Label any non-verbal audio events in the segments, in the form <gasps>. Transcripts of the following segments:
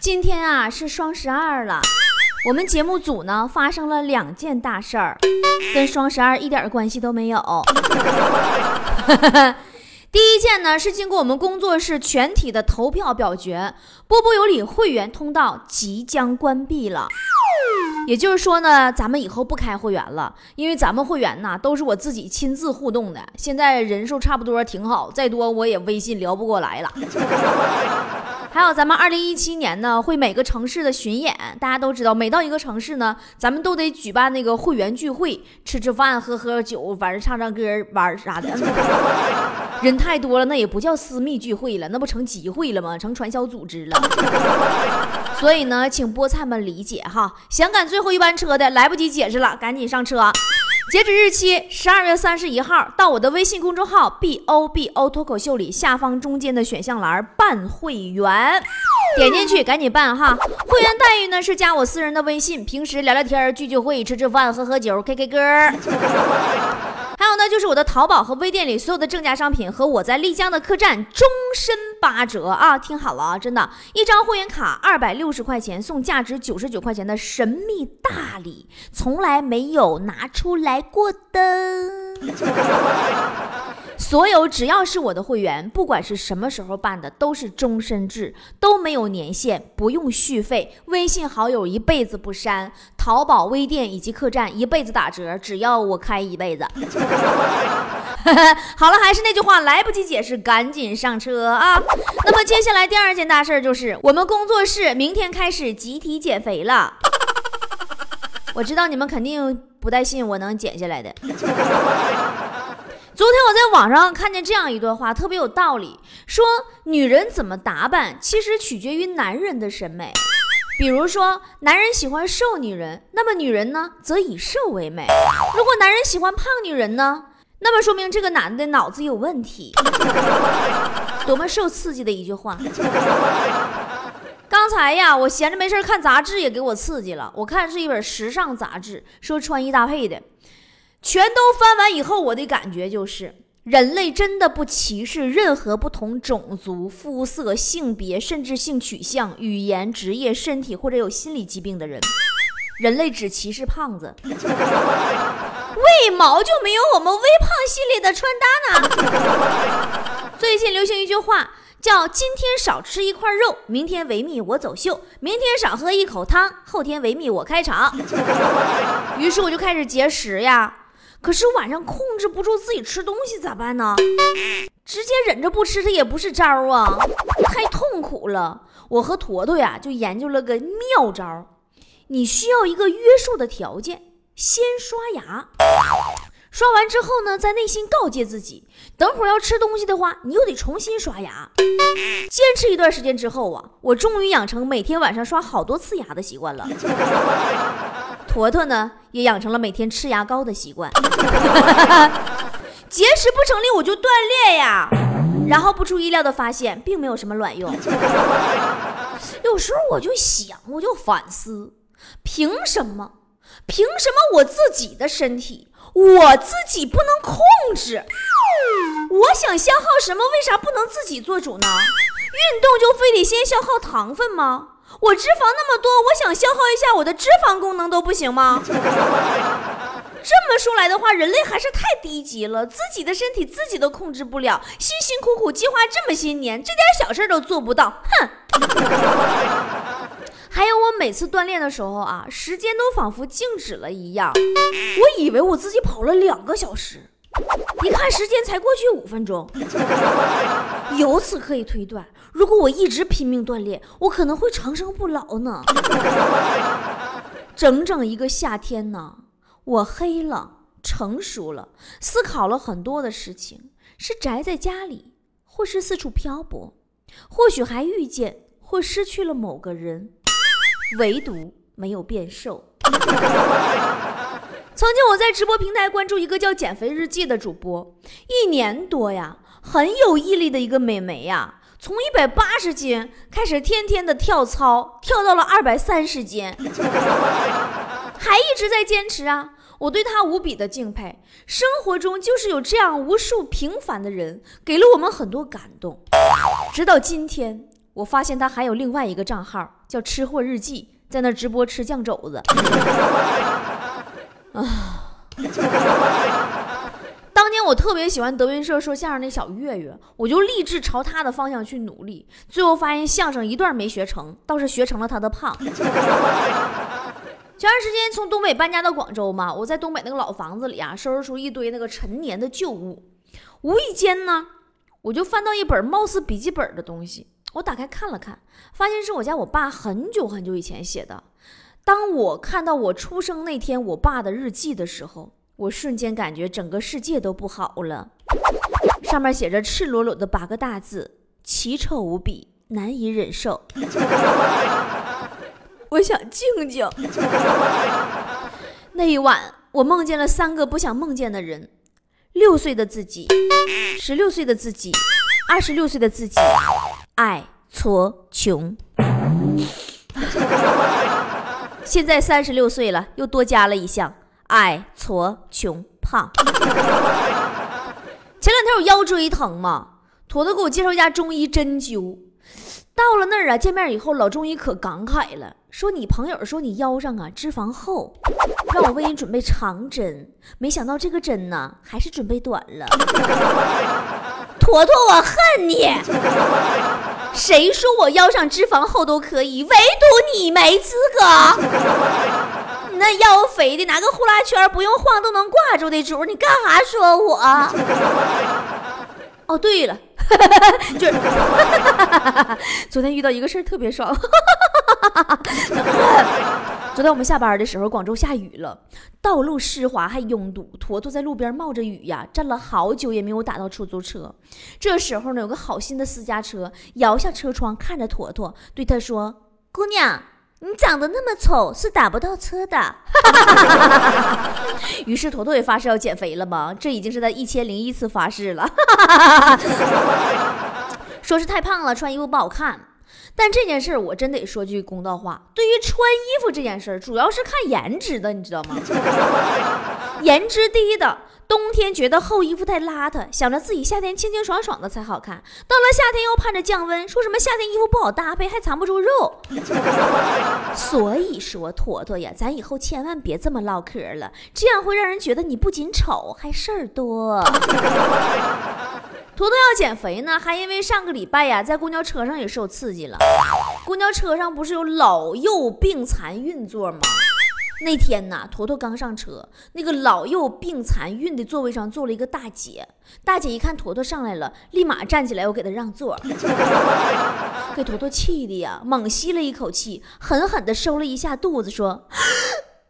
今天啊是双十二了，我们节目组呢发生了两件大事儿，跟双十二一点关系都没有。第一件呢是经过我们工作室全体的投票表决，波波有理会员通道即将关闭了。也就是说呢，咱们以后不开会员了，因为咱们会员呢都是我自己亲自互动的，现在人数差不多挺好，再多我也微信聊不过来了。还有咱们二零一七年呢，会每个城市的巡演，大家都知道，每到一个城市呢，咱们都得举办那个会员聚会，吃吃饭，喝喝酒，晚上唱唱歌，玩啥的。<laughs> 人太多了，那也不叫私密聚会了，那不成集会了吗？成传销组织了。<laughs> 所以呢，请菠菜们理解哈。想赶最后一班车的，来不及解释了，赶紧上车。截止日期十二月三十一号，到我的微信公众号 b o b o 脱口秀里下方中间的选项栏办会员，点进去赶紧办哈。会员待遇呢是加我私人的微信，平时聊聊天、聚聚会、吃吃饭、喝喝酒、K K 歌。那，就是我的淘宝和微店里所有的正价商品和我在丽江的客栈终身八折啊！听好了啊，真的，一张会员卡二百六十块钱送价值九十九块钱的神秘大礼，从来没有拿出来过的。所有只要是我的会员，不管是什么时候办的，都是终身制，都没有年限，不用续费，微信好友一辈子不删，淘宝微店以及客栈一辈子打折，只要我开一辈子。<laughs> 好了，还是那句话，来不及解释，赶紧上车啊！那么接下来第二件大事就是，我们工作室明天开始集体减肥了。我知道你们肯定不带信我能减下来的。昨天我在网上看见这样一段话，特别有道理，说女人怎么打扮，其实取决于男人的审美。比如说，男人喜欢瘦女人，那么女人呢，则以瘦为美。如果男人喜欢胖女人呢，那么说明这个男的脑子有问题。多么受刺激的一句话！刚才呀，我闲着没事看杂志，也给我刺激了。我看是一本时尚杂志，说穿衣搭配的。全都翻完以后，我的感觉就是，人类真的不歧视任何不同种族、肤色、性别，甚至性取向、语言、职业、身体或者有心理疾病的人。人类只歧视胖子，为毛就没有我们微胖系列的穿搭呢？最近流行一句话，叫“今天少吃一块肉，明天维密我走秀；明天少喝一口汤，后天维密我开场。”于是我就开始节食呀。可是晚上控制不住自己吃东西咋办呢？直接忍着不吃，它也不是招啊，太痛苦了。我和坨坨呀就研究了个妙招，你需要一个约束的条件，先刷牙，刷完之后呢，在内心告诫自己，等会儿要吃东西的话，你又得重新刷牙。坚持一段时间之后啊，我终于养成每天晚上刷好多次牙的习惯了。坨坨呢，也养成了每天吃牙膏的习惯。<laughs> 节食不成立，我就锻炼呀。然后不出意料的发现，并没有什么卵用。有时候我就想，我就反思，凭什么？凭什么我自己的身体，我自己不能控制？我想消耗什么，为啥不能自己做主呢？运动就非得先消耗糖分吗？我脂肪那么多，我想消耗一下我的脂肪功能都不行吗？<laughs> 这么说来的话，人类还是太低级了，自己的身体自己都控制不了，辛辛苦苦计划这么些年，这点小事都做不到，哼！<laughs> 还有我每次锻炼的时候啊，时间都仿佛静止了一样，我以为我自己跑了两个小时。一看时间才过去五分钟，由此可以推断，如果我一直拼命锻炼，我可能会长生不老呢。整整一个夏天呢，我黑了，成熟了，思考了很多的事情，是宅在家里，或是四处漂泊，或许还遇见或失去了某个人。唯独没有变瘦。曾经我在直播平台关注一个叫“减肥日记”的主播，一年多呀，很有毅力的一个美眉呀，从一百八十斤开始天天的跳操，跳到了二百三十斤，<laughs> 还一直在坚持啊！我对她无比的敬佩。生活中就是有这样无数平凡的人，给了我们很多感动。直到今天，我发现她还有另外一个账号，叫“吃货日记”，在那直播吃酱肘子。啊！<laughs> 当年我特别喜欢德云社说相声那小岳岳，我就立志朝他的方向去努力。最后发现相声一段没学成，倒是学成了他的胖。前段时间从东北搬家到广州嘛，我在东北那个老房子里啊，收拾出一堆那个陈年的旧物。无意间呢，我就翻到一本貌似笔记本的东西，我打开看了看，发现是我家我爸很久很久以前写的。当我看到我出生那天我爸的日记的时候，我瞬间感觉整个世界都不好了。上面写着赤裸裸的八个大字：奇丑无比，难以忍受。<laughs> 我想静静。那一晚，我梦见了三个不想梦见的人：六岁的自己，十六岁的自己，二十六岁的自己。爱挫穷。现在三十六岁了，又多加了一项矮矬穷胖。<laughs> 前两天我腰椎疼嘛，坨坨给我介绍一家中医针灸。到了那儿啊，见面以后，老中医可感慨了，说你朋友说你腰上啊脂肪厚，让我为你准备长针。没想到这个针呢，还是准备短了。<laughs> 坨坨，我恨你！谁说我腰上脂肪厚都可以，唯独你没资格。<laughs> 那腰肥的，拿个呼啦圈不用晃都能挂住的主，你干啥说我？<laughs> 哦，对了，<laughs> 就是昨天遇到一个事儿特别爽。昨天我们下班的时候，广州下雨了，道路湿滑还拥堵，坨坨在路边冒着雨呀，站了好久也没有打到出租车。这时候呢，有个好心的私家车摇下车窗，看着坨坨，对他说：“姑娘，你长得那么丑，是打不到车的。<laughs> ”于是坨坨也发誓要减肥了吗？这已经是他一千零一次发誓了，<laughs> 说是太胖了，穿衣服不好看。但这件事儿我真得说句公道话，对于穿衣服这件事儿，主要是看颜值的，你知道吗？<laughs> 颜值低的，冬天觉得厚衣服太邋遢，想着自己夏天清清爽爽的才好看；到了夏天又盼着降温，说什么夏天衣服不好搭配，还藏不住肉。<laughs> 所以说，坨坨呀，咱以后千万别这么唠嗑了，这样会让人觉得你不仅丑，还事儿多。<laughs> 坨坨要减肥呢，还因为上个礼拜呀，在公交车上也受刺激了。公交车上不是有老幼病残孕座吗？那天呢，坨坨刚上车，那个老幼病残孕的座位上坐了一个大姐。大姐一看坨坨上来了，立马站起来，我给她让座，<laughs> 给坨坨气的呀，猛吸了一口气，狠狠地收了一下肚子，说：“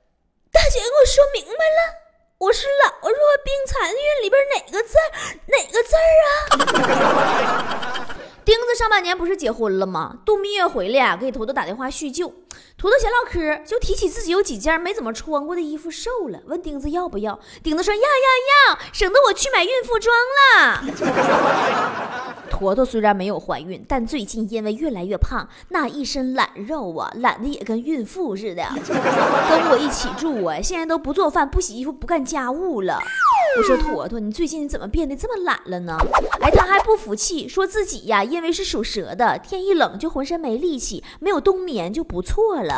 <gasps> 大姐，给我说明白了。”我是老弱病残孕里边哪个字儿哪个字儿啊？<laughs> 钉子上半年不是结婚了吗？度蜜月回来啊，给头头打电话叙旧。坨坨闲唠嗑，就提起自己有几件没怎么穿过的衣服瘦了，问钉子要不要。钉子说要要要，省得我去买孕妇装了。<laughs> 坨坨虽然没有怀孕，但最近因为越来越胖，那一身懒肉啊，懒得也跟孕妇似的。<laughs> 跟我一起住啊，现在都不做饭、不洗衣服、不干家务了。我说坨坨，你最近怎么变得这么懒了呢？哎，他还不服气，说自己呀，因为是属蛇的，天一冷就浑身没力气，没有冬眠就不错了。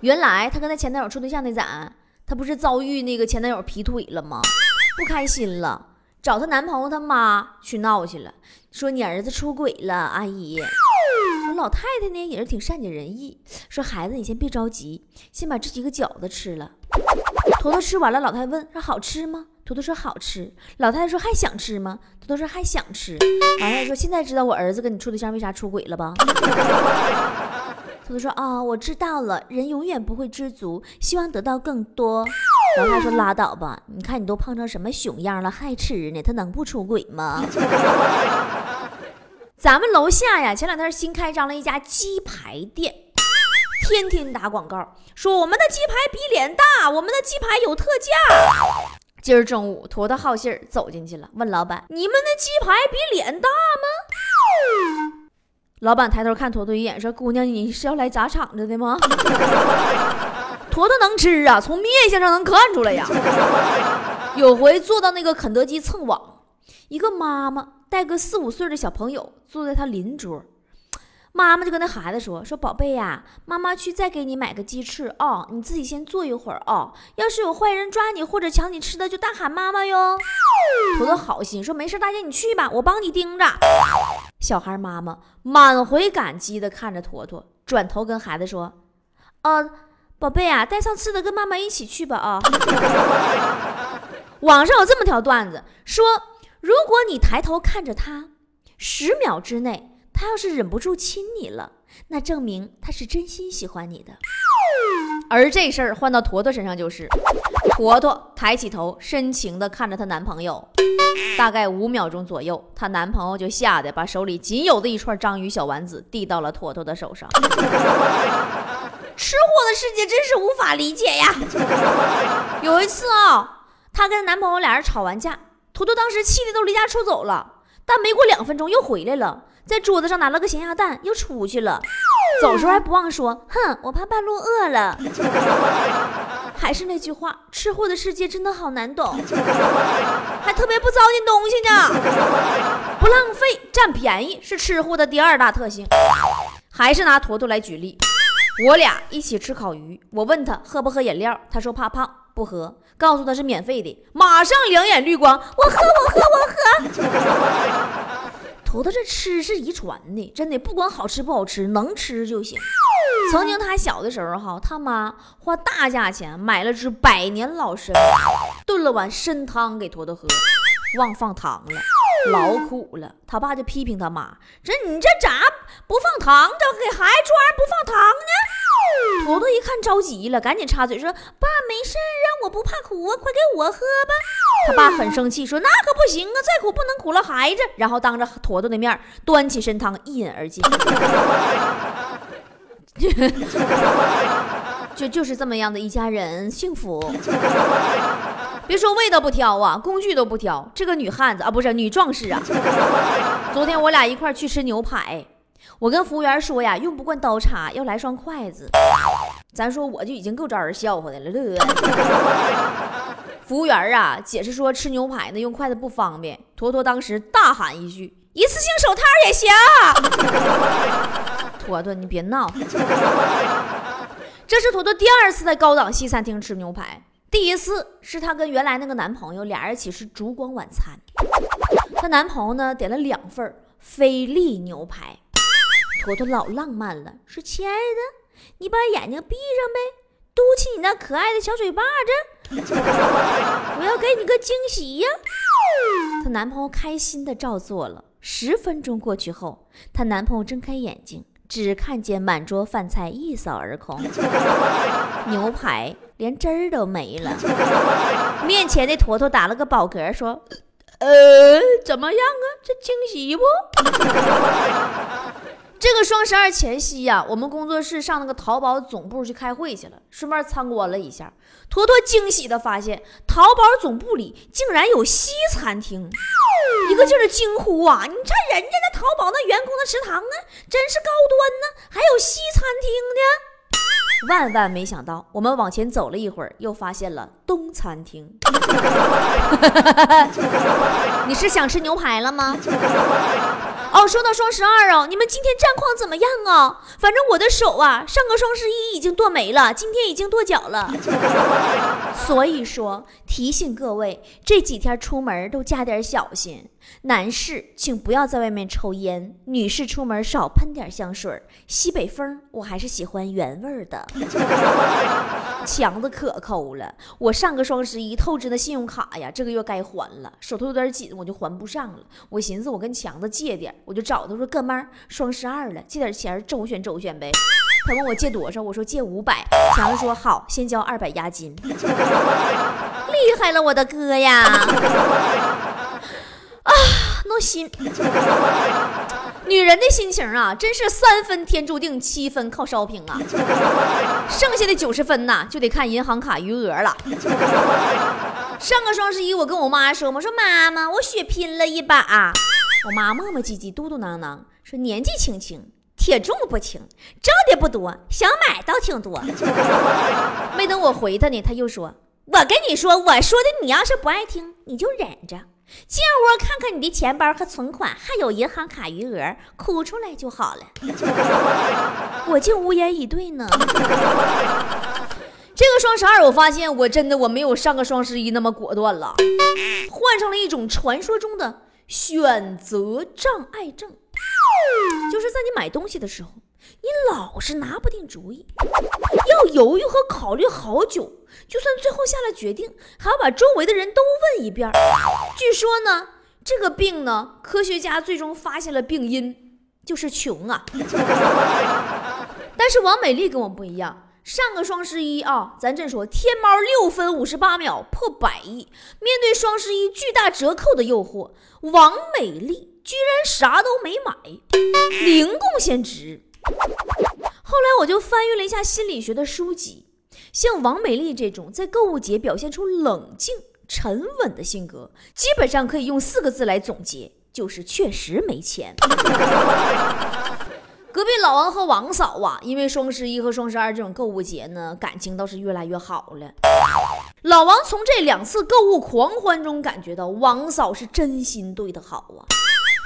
原来她跟她前男友处对象那咋，她不是遭遇那个前男友劈腿了吗？不开心了。找她男朋友他妈去闹去了，说你儿子出轨了，阿姨。老太太呢也是挺善解人意，说孩子你先别着急，先把这几个饺子吃了。坨坨吃完了，老太太问说好吃吗？坨坨说好吃。老太太说还想吃吗？坨坨说还想吃。老太太说现在知道我儿子跟你处对象为啥出轨了吧？坨坨说啊，我知道了，人永远不会知足，希望得到更多。老太太说：“拉倒吧，你看你都胖成什么熊样了，还吃呢？他能不出轨吗？” <laughs> 咱们楼下呀，前两天新开张了一家鸡排店，天天打广告，说我们的鸡排比脸大，我们的鸡排有特价。今儿中午，坨坨好信儿走进去了，问老板：“你们的鸡排比脸大吗？”老板抬头看坨坨一眼，说：“姑娘，你是要来砸场子的吗？” <laughs> 坨坨能吃啊，从面相上能看出来呀。<laughs> 有回坐到那个肯德基蹭网，一个妈妈带个四五岁的小朋友坐在他邻桌。妈妈就跟那孩子说：“说宝贝呀，妈妈去再给你买个鸡翅啊，你自己先坐一会儿啊。要是有坏人抓你或者抢你吃的，就大喊妈妈哟。”坨坨好心说：“没事，大姐你去吧，我帮你盯着。”小孩妈妈满怀感激的看着坨坨，转头跟孩子说：“呃，宝贝啊，带上吃的跟妈妈一起去吧啊。<laughs> ”网上有这么条段子说：“如果你抬头看着他，十秒之内。”他要是忍不住亲你了，那证明他是真心喜欢你的。而这事儿换到坨坨身上就是，坨坨抬起头，深情地看着她男朋友，大概五秒钟左右，她男朋友就吓得把手里仅有的一串章鱼小丸子递到了坨坨的手上。<laughs> 吃货的世界真是无法理解呀！有一次啊，她跟男朋友俩人吵完架，坨坨当时气的都离家出走了，但没过两分钟又回来了。在桌子上拿了个咸鸭蛋，又出去了。走时候还不忘说：“哼，我怕半路饿了。<laughs> ”还是那句话，吃货的世界真的好难懂，<laughs> 还特别不糟践东西呢。不浪费，占便宜是吃货的第二大特性。还是拿坨坨来举例，我俩一起吃烤鱼，我问他喝不喝饮料，他说怕胖，不喝。告诉他是免费的，马上两眼绿光，我喝，我喝，我喝。坨坨这吃是遗传的，真的不管好吃不好吃，能吃就行。曾经他小的时候哈，他妈花大价钱买了只百年老参，炖了碗参汤给坨坨喝，忘放糖了，老苦了。他爸就批评他妈：“这你这咋不放糖？这给孩子做玩意不放糖呢？”坨坨一看着急了，赶紧插嘴说：“爸没事啊，我不怕苦啊，快给我喝吧。”他爸很生气，说：“那可不行啊，再苦不能苦了孩子。”然后当着坨坨的面端起参汤一饮而尽。<laughs> 就就是这么样的一家人，幸福。别说味道不挑啊，工具都不挑。这个女汉子啊，不是女壮士啊。昨天我俩一块去吃牛排，我跟服务员说呀，用不惯刀叉，要来双筷子。咱说我就已经够招人笑话的了，乐。<laughs> 服务员啊，解释说吃牛排呢用筷子不方便。坨坨当时大喊一句：“一次性手套也行。<laughs> ”坨坨，你别闹。<laughs> 这是坨坨第二次在高档西餐厅吃牛排，第一次是她跟原来那个男朋友俩人一起吃烛光晚餐。她男朋友呢点了两份菲力牛排，坨坨老浪漫了，说：“亲爱的，你把眼睛闭上呗。”嘟起你那可爱的小嘴巴子，<laughs> 我要给你个惊喜呀！她男朋友开心的照做了。十分钟过去后，她男朋友睁开眼睛，只看见满桌饭菜一扫而空，牛排连汁儿都没了。面前的坨坨打了个饱嗝，说：“呃，怎么样啊？这惊喜不？”这个双十二前夕呀，我们工作室上那个淘宝总部去开会去了，顺便参观了一下。坨坨惊喜的发现，淘宝总部里竟然有西餐厅，一个劲儿的惊呼啊！你看人家那淘宝那员工的食堂啊，真是高端呢，还有西餐厅呢！万万没想到，我们往前走了一会儿，又发现了东餐厅。<laughs> 你是想吃牛排了吗？哦，说到双十二哦，你们今天战况怎么样啊？反正我的手啊，上个双十一已经剁没了，今天已经剁脚了。所以说，提醒各位，这几天出门都加点小心。男士，请不要在外面抽烟；女士，出门少喷点香水。西北风，我还是喜欢原味的。强子可抠了，我上个双十一透支的信用卡呀，这个月该还了，手头有点紧，我就还不上了。我寻思，我跟强子借点，我就找他说：“哥们儿，双十二了，借点钱周旋周旋呗。”他问我借多少，我说借五百。强子说：“好，先交二百押金。<laughs> ”厉害了，我的哥呀！啊，闹心！女人的心情啊，真是三分天注定，七分靠烧饼啊。<laughs> 剩下的九十分呐，就得看银行卡余额了。上个双十一，我跟我妈说，我说妈妈，我血拼了一把。我妈磨磨唧唧、嘟嘟囔囔说：“年纪轻轻，铁重不轻，挣的不多，想买倒挺多。”没等我回他呢，他又说：“我跟你说，我说的你要是不爱听，你就忍着，进屋看看你的钱包和存款，还有银行卡余额，哭出来就好了。<laughs> ”我竟无言以对呢。<laughs> 这个双十二，我发现我真的我没有上个双十一那么果断了，患上了一种传说中的。选择障碍症，就是在你买东西的时候，你老是拿不定主意，要犹豫和考虑好久，就算最后下了决定，还要把周围的人都问一遍。据说呢，这个病呢，科学家最终发现了病因，就是穷啊。但是王美丽跟我不一样。上个双十一啊，咱这说天猫六分五十八秒破百亿。面对双十一巨大折扣的诱惑，王美丽居然啥都没买，零贡献值。后来我就翻阅了一下心理学的书籍，像王美丽这种在购物节表现出冷静沉稳的性格，基本上可以用四个字来总结，就是确实没钱。<laughs> 隔壁老王和王嫂啊，因为双十一和双十二这种购物节呢，感情倒是越来越好了。老王从这两次购物狂欢中感觉到，王嫂是真心对他好啊。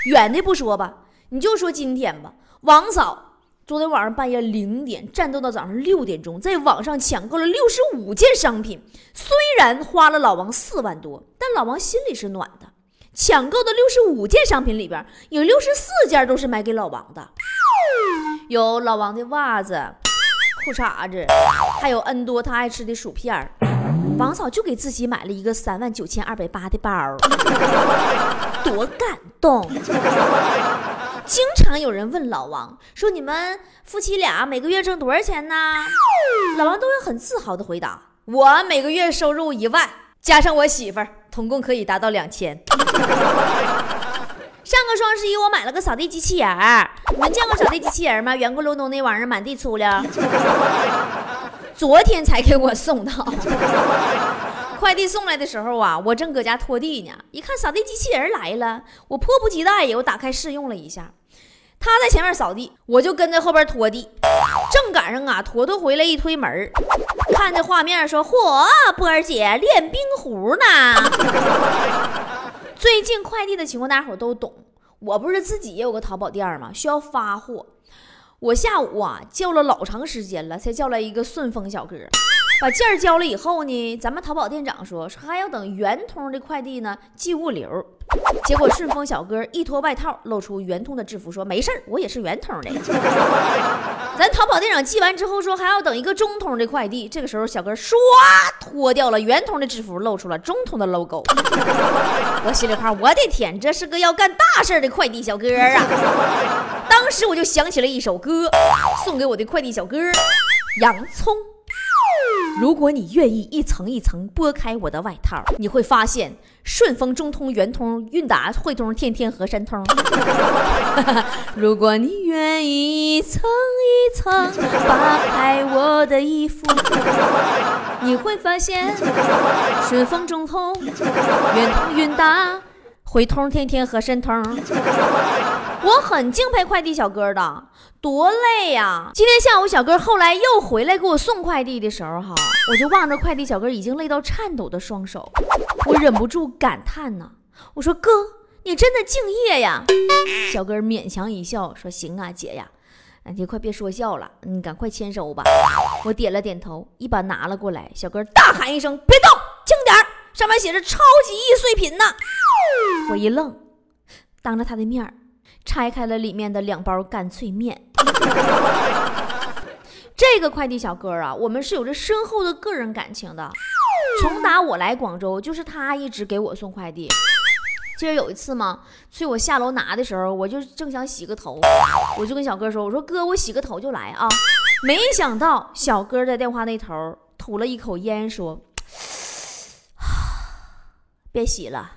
远的不说吧，你就说今天吧，王嫂昨天晚上半夜零点战斗到早上六点钟，在网上抢购了六十五件商品，虽然花了老王四万多，但老王心里是暖的。抢购的六十五件商品里边，有六十四件都是买给老王的。有老王的袜子、裤衩子，还有 N 多他爱吃的薯片儿。王嫂就给自己买了一个三万九千二百八的包，多感动！经常有人问老王说：“你们夫妻俩每个月挣多少钱呢？”老王都会很自豪的回答：“我每个月收入一万，加上我媳妇儿，总共可以达到两千。<laughs> ”上个双十一我买了个扫地机器人，你们见过扫地机器人吗？圆咕隆咚那玩意儿满地出溜。昨天才给我送到，快递送来的时候啊，我正搁家拖地呢，一看扫地机器人来了，我迫不及待呀，我打开试用了一下。他在前面扫地，我就跟在后边拖地。正赶上啊，坨坨回来一推门，看这画面说：“嚯，波儿姐练冰壶呢。<laughs> ”最近快递的情况，大家伙都懂。我不是自己也有个淘宝店吗？需要发货。我下午啊叫了老长时间了，才叫来一个顺丰小哥。<laughs> 把件儿交了以后呢，咱们淘宝店长说说还要等圆通的快递呢寄物流。结果顺丰小哥一脱外套，露出圆通的制服，说没事儿，我也是圆通的。<laughs> 咱淘宝店长寄完之后说还要等一个中通的快递，这个时候小哥唰脱掉了圆通的制服，露出了中通的 logo。<laughs> 我心里话，我的天，这是个要干大事的快递小哥啊！当时我就想起了一首歌，送给我的快递小哥，洋葱。如果你愿意一层一层剥开我的外套，你会发现顺丰、中通、圆通、韵达、汇通、天天和申通。<laughs> 如果你愿意一层一层扒开我的衣服，你会发现顺丰、中通、圆通、韵达。汇通天天和申通，我很敬佩快递小哥的，多累呀！今天下午小哥后来又回来给我送快递的时候，哈，我就望着快递小哥已经累到颤抖的双手，我忍不住感叹呐，我说哥，你真的敬业呀！小哥勉强一笑说：“行啊，姐呀，你快别说笑了，你赶快签收吧。”我点了点头，一把拿了过来，小哥大喊一声：“别动，轻点儿！上面写着超级易碎品呢。”我一愣，当着他的面儿拆开了里面的两包干脆面。<laughs> 这个快递小哥啊，我们是有着深厚的个人感情的。从打我来广州，就是他一直给我送快递。记得有一次嘛，催我下楼拿的时候，我就正想洗个头，我就跟小哥说：“我说哥，我洗个头就来啊。”没想到小哥在电话那头吐了一口烟，说：“ <sighs> 别洗了。”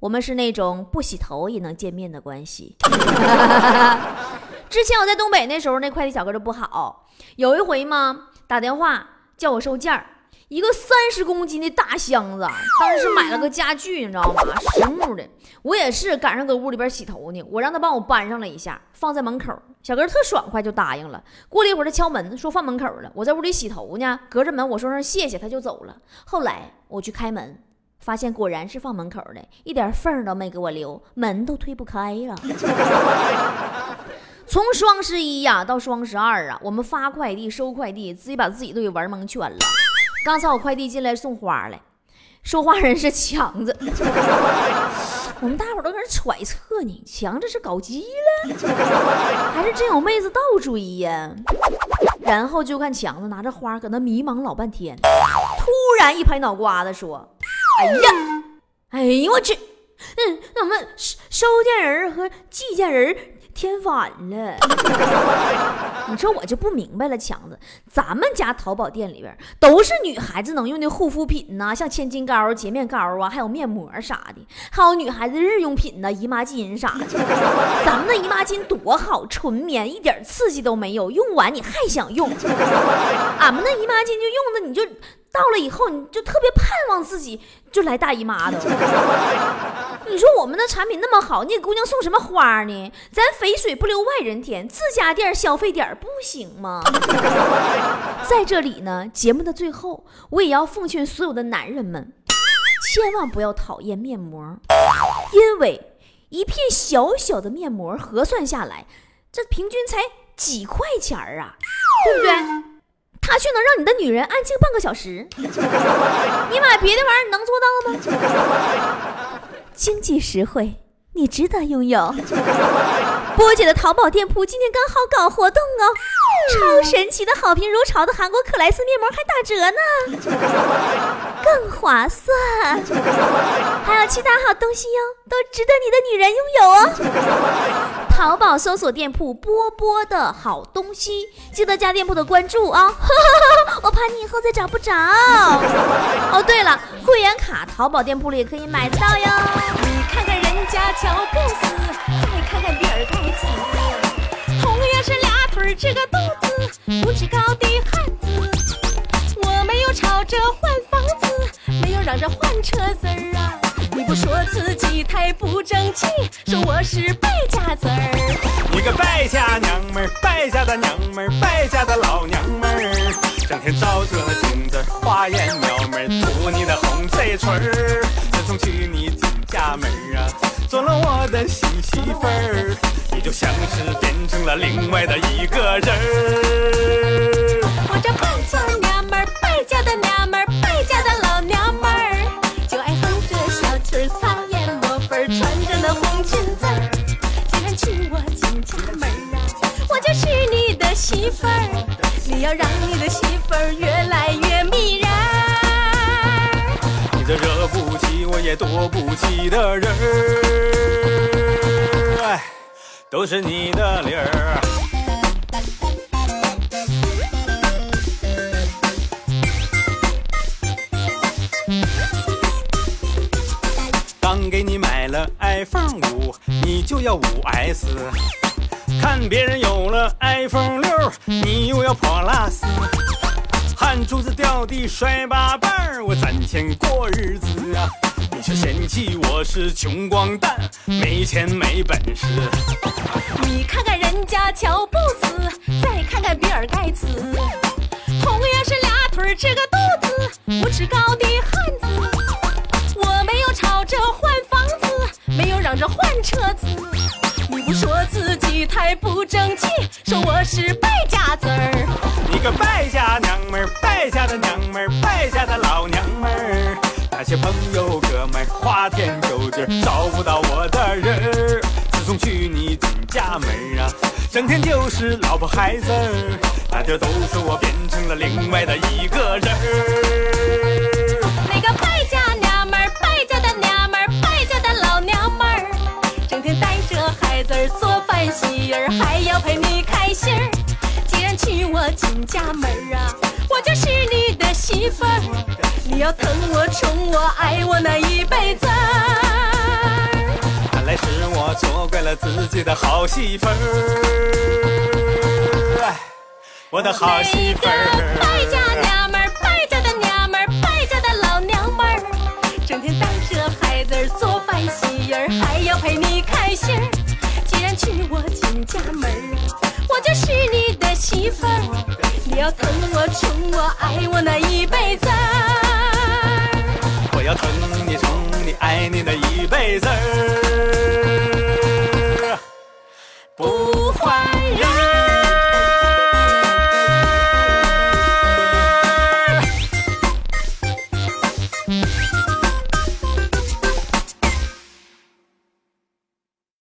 我们是那种不洗头也能见面的关系。<laughs> 之前我在东北那时候，那快递小哥就不好。有一回嘛，打电话叫我收件儿，一个三十公斤的大箱子，当时买了个家具，你知道吗？实木的。我也是赶上搁屋里边洗头呢，我让他帮我搬上了一下，放在门口。小哥特爽快就答应了。过了一会儿，他敲门说放门口了。我在屋里洗头呢，隔着门我说声谢谢，他就走了。后来我去开门。发现果然是放门口的，一点缝都没给我留，门都推不开了。从双十一呀到双十二啊，我们发快递、收快递，自己把自己都给玩蒙圈了。刚才我快递进来送花来，说话人是强子，<laughs> 我们大伙都搁那揣测呢，强子是搞基了，还是真有妹子倒追呀？然后就看强子拿着花搁那迷茫老半天，突然一拍脑瓜子说。哎呀，哎呦我去，嗯，怎么收收件人和寄件人添反了？<laughs> 你说我就不明白了，强子，咱们家淘宝店里边都是女孩子能用的护肤品呐，像千金膏、洁面膏啊，还有面膜啥的，还有女孩子日用品呢，姨妈巾啥的。<laughs> 咱们的姨妈巾多好，纯棉，一点刺激都没有，用完你还想用。俺们那姨妈巾就用的你就。到了以后，你就特别盼望自己就来大姨妈的。<laughs> 你说我们的产品那么好，你给姑娘送什么花呢？咱肥水不流外人田，自家店消费点不行吗？<laughs> 在这里呢，节目的最后，我也要奉劝所有的男人们，千万不要讨厌面膜，因为一片小小的面膜核算下来，这平均才几块钱儿啊，对不对？它却能让你的女人安静半个小时，<laughs> 你买别的玩意儿能做到吗？<laughs> 经济实惠，你值得拥有。波姐的淘宝店铺今天刚好搞活动哦，超神奇的好评如潮的韩国可莱斯面膜还打折呢，更划算。还有其他好东西哟，都值得你的女人拥有哦。淘宝搜索店铺波波的好东西，记得加店铺的关注啊！<laughs> 我怕你以后再找不着。哦，对了，会员卡淘宝店铺里也可以买到哟。你看看人家乔布斯，看看比尔盖茨，同样是俩腿这个肚子，不知高低汉子。我没有吵着换房子，没有嚷着换车子儿啊。你不说自己太不争气，说我是败家子儿。你个败家娘们儿，败家的娘们儿，败家的老娘们儿，整天照着镜子花言巧语，涂你的红嘴唇儿。自从娶你进家门儿像是变成了另外的一个人儿。我这败家娘们儿，败家的娘们儿，败家的老娘们儿。草颜抹粉，穿着那红裙子儿。既然娶我进家门啊，我就是你的媳妇儿。你要让你的媳妇儿越来越迷人儿。你这惹不起，我也躲不起的人儿，都是你的理儿。刚给你买了 iPhone 五，你就要五 S；看别人有了 iPhone 六，你又要 Plus。汗珠子掉地摔八瓣儿，我攒钱过日子啊，你却嫌弃我是穷光蛋，没钱没本事。你看看人家乔布斯，再看看比尔盖茨，同样是俩腿这个肚子，不知高低汉子。我没有吵着换房子，没有嚷着换车子。你不说自己太不争气，说我是整天就是老婆孩子儿，大家都说我变成了另外的一个人儿。那个败家娘们儿，败家的娘们儿，败家的老娘们儿，整天带着孩子。做饭洗衣儿还要陪你开心儿，既然娶我进家门儿啊，我就是你的媳妇儿，你要疼我、宠我、爱我那一辈子。了自己的好媳妇儿，我的好媳妇儿。败家娘们儿，败家的娘们儿，败家的老娘们儿，整天带着孩子儿做饭洗衣儿，还要陪你开心儿。既然娶我进家门儿，我就是你的媳妇儿，你要疼我宠我爱我那一辈子儿。我要疼你宠你爱你那一辈子儿。不坏